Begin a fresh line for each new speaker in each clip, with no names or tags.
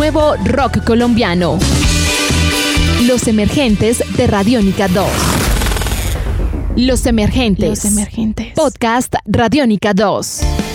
nuevo rock colombiano. Los emergentes de Radiónica 2. Los emergentes.
Los emergentes.
Podcast Radiónica 2.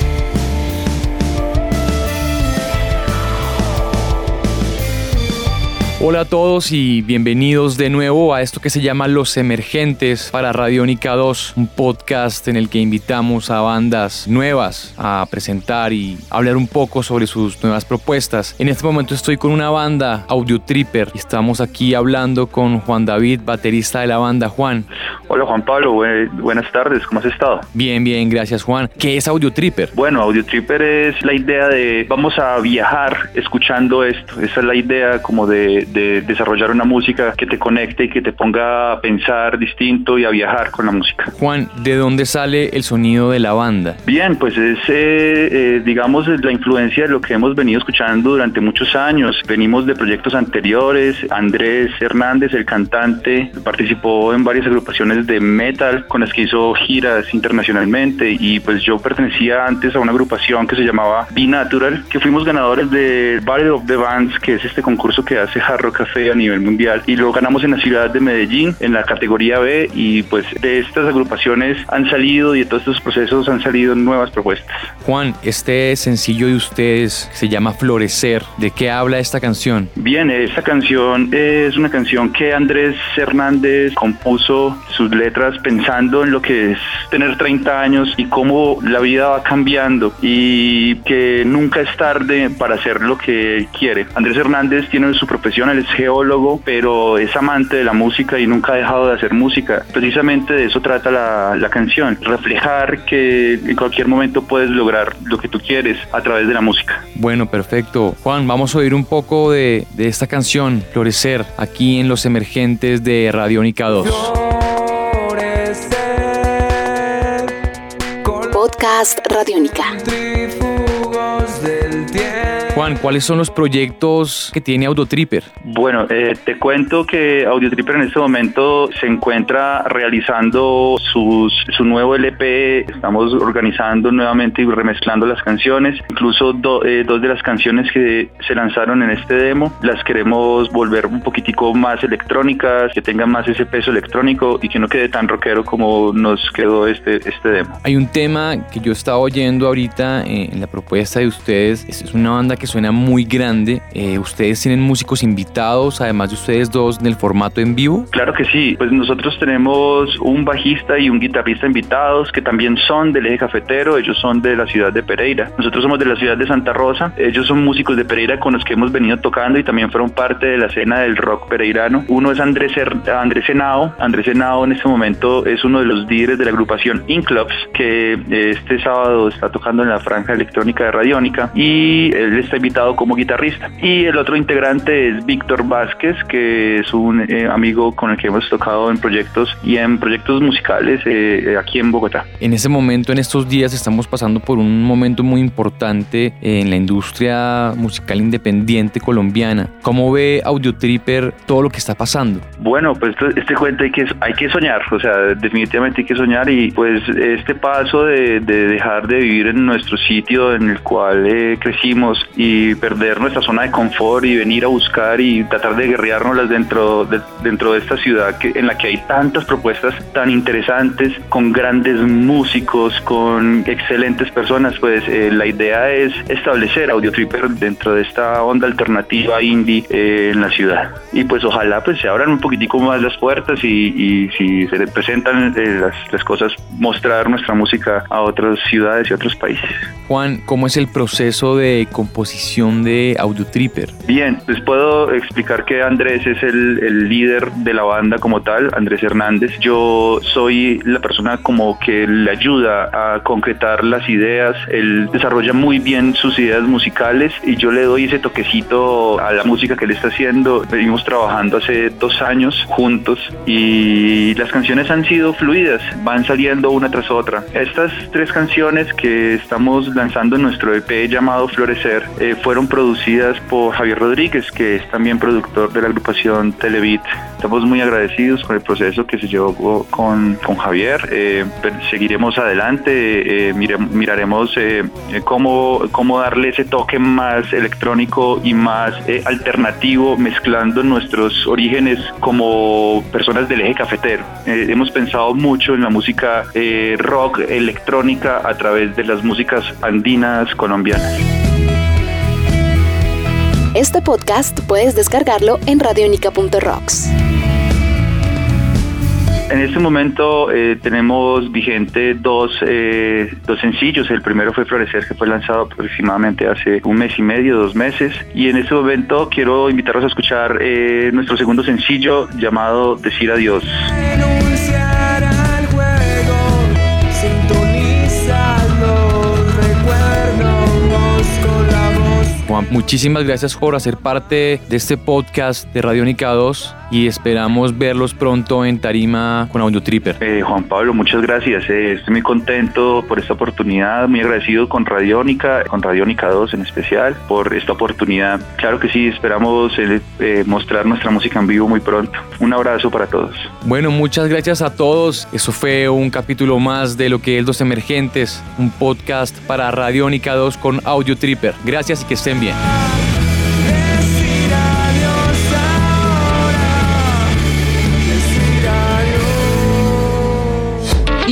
Hola a todos y bienvenidos de nuevo a esto que se llama Los Emergentes para Radiónica 2, un podcast en el que invitamos a bandas nuevas a presentar y hablar un poco sobre sus nuevas propuestas. En este momento estoy con una banda, Audio Tripper, y estamos aquí hablando con Juan David, baterista de la banda. Juan.
Hola Juan Pablo, buenas tardes, ¿cómo has estado?
Bien, bien, gracias Juan. ¿Qué es Audio Tripper?
Bueno, Audio Tripper es la idea de vamos a viajar escuchando esto, esa es la idea como de de desarrollar una música que te conecte y que te ponga a pensar distinto y a viajar con la música.
Juan, ¿de dónde sale el sonido de la banda?
Bien, pues es, eh, eh, digamos, la influencia de lo que hemos venido escuchando durante muchos años. Venimos de proyectos anteriores. Andrés Hernández, el cantante, participó en varias agrupaciones de metal con las que hizo giras internacionalmente y pues yo pertenecía antes a una agrupación que se llamaba Be Natural, que fuimos ganadores de Battle of the Bands, que es este concurso que hace Hard Café a nivel mundial y lo ganamos en la ciudad de Medellín en la categoría B y pues de estas agrupaciones han salido y de todos estos procesos han salido nuevas propuestas.
Juan, este sencillo de ustedes se llama Florecer. ¿De qué habla esta canción?
Bien, esta canción es una canción que Andrés Hernández compuso sus letras pensando en lo que es tener 30 años y cómo la vida va cambiando y que nunca es tarde para hacer lo que quiere. Andrés Hernández tiene su profesión, él es geólogo, pero es amante de la música y nunca ha dejado de hacer música. Precisamente de eso trata la, la canción, reflejar que en cualquier momento puedes lograr lo que tú quieres a través de la música.
Bueno, perfecto. Juan, vamos a oír un poco de, de esta canción, Florecer, aquí en Los Emergentes de Radiónica 2.
Podcast Radiónica.
Juan, ¿cuáles son los proyectos que tiene Audiotripper?
Bueno, eh, te cuento que Audiotripper en este momento se encuentra realizando sus, su nuevo LP. Estamos organizando nuevamente y remezclando las canciones. Incluso eh, dos de las canciones que se lanzaron en este demo las queremos volver un poquitico más electrónicas, que tengan más ese peso electrónico y que no quede tan rockero como nos quedó este, este demo.
Hay un tema que yo estaba oyendo ahorita eh, en la propuesta de ustedes. Es una banda que suena muy grande. Eh, ¿Ustedes tienen músicos invitados, además de ustedes dos, en el formato en vivo?
Claro que sí. Pues nosotros tenemos un bajista y un guitarrista invitados que también son del eje cafetero. Ellos son de la ciudad de Pereira. Nosotros somos de la ciudad de Santa Rosa. Ellos son músicos de Pereira con los que hemos venido tocando y también fueron parte de la escena del rock pereirano. Uno es Andrés, Andrés Senao. Andrés Senao en este momento es uno de los líderes de la agrupación Inclubs que este sábado está tocando en la franja electrónica de Radiónica y él está invitado como guitarrista. Y el otro integrante es Víctor Vázquez, que es un eh, amigo con el que hemos tocado en proyectos y en proyectos musicales eh, aquí en Bogotá.
En ese momento, en estos días, estamos pasando por un momento muy importante en la industria musical independiente colombiana. ¿Cómo ve Audio Tripper todo lo que está pasando?
Bueno, pues este cuento hay que, hay que soñar, o sea, definitivamente hay que soñar y pues este paso de, dejar de vivir en nuestro sitio en el cual eh, crecimos y perder nuestra zona de confort y venir a buscar y tratar de guerreárnoslas dentro de, dentro de esta ciudad que, en la que hay tantas propuestas tan interesantes, con grandes músicos, con excelentes personas, pues eh, la idea es establecer Audio Tripper dentro de esta onda alternativa indie eh, en la ciudad. Y pues ojalá pues se abran un poquitico más las puertas y, si se presentan eh, las, las cosas, mostrar nuestra música a otras ciudades y otros países.
Juan, ¿cómo es el proceso de composición? De Audio Tripper?
Bien, les puedo explicar que Andrés es el, el, líder de la banda como tal, Andrés Hernández. Yo soy la persona como que le ayuda a concretar las ideas. Él desarrolla muy bien sus ideas musicales y yo le doy ese toquecito a la música que él está haciendo. Venimos trabajando hace dos años juntos y las canciones han sido fluidas, van saliendo una tras otra. Estas tres canciones que estamos lanzando en nuestro EP llamado Florecer eh, fueron producidas por Javier Rodríguez, que es también productor de la agrupación Televit. Estamos muy agradecidos con el proceso que se llevó con, con Javier. Eh, seguiremos adelante, miraremos cómo, cómo darle ese toque más electrónico y más alternativo, mezclando nuestros orígenes como personas del eje cafetero. hemos pensado mucho en la música rock, electrónica, a través de las músicas andinas colombianas.
Este podcast puedes descargarlo en radionica.rocks.
En este momento eh, tenemos vigente dos, eh, dos sencillos. El primero fue Florecer, que fue lanzado aproximadamente hace un mes y medio, dos meses. Y en este momento quiero invitarlos a escuchar eh, nuestro segundo sencillo llamado Decir Adiós.
Muchísimas gracias por hacer parte de este podcast de Radiónica 2 y esperamos verlos pronto en Tarima con Audio Tripper.
Eh, Juan Pablo, muchas gracias. Eh, estoy muy contento por esta oportunidad, muy agradecido con Radiónica, con Radiónica 2 en especial, por esta oportunidad. Claro que sí, esperamos eh, mostrar nuestra música en vivo muy pronto. Un abrazo para todos.
Bueno, muchas gracias a todos. Eso fue un capítulo más de lo que es Los Emergentes, un podcast para Radiónica 2 con Audio Tripper. Gracias y que estén bien.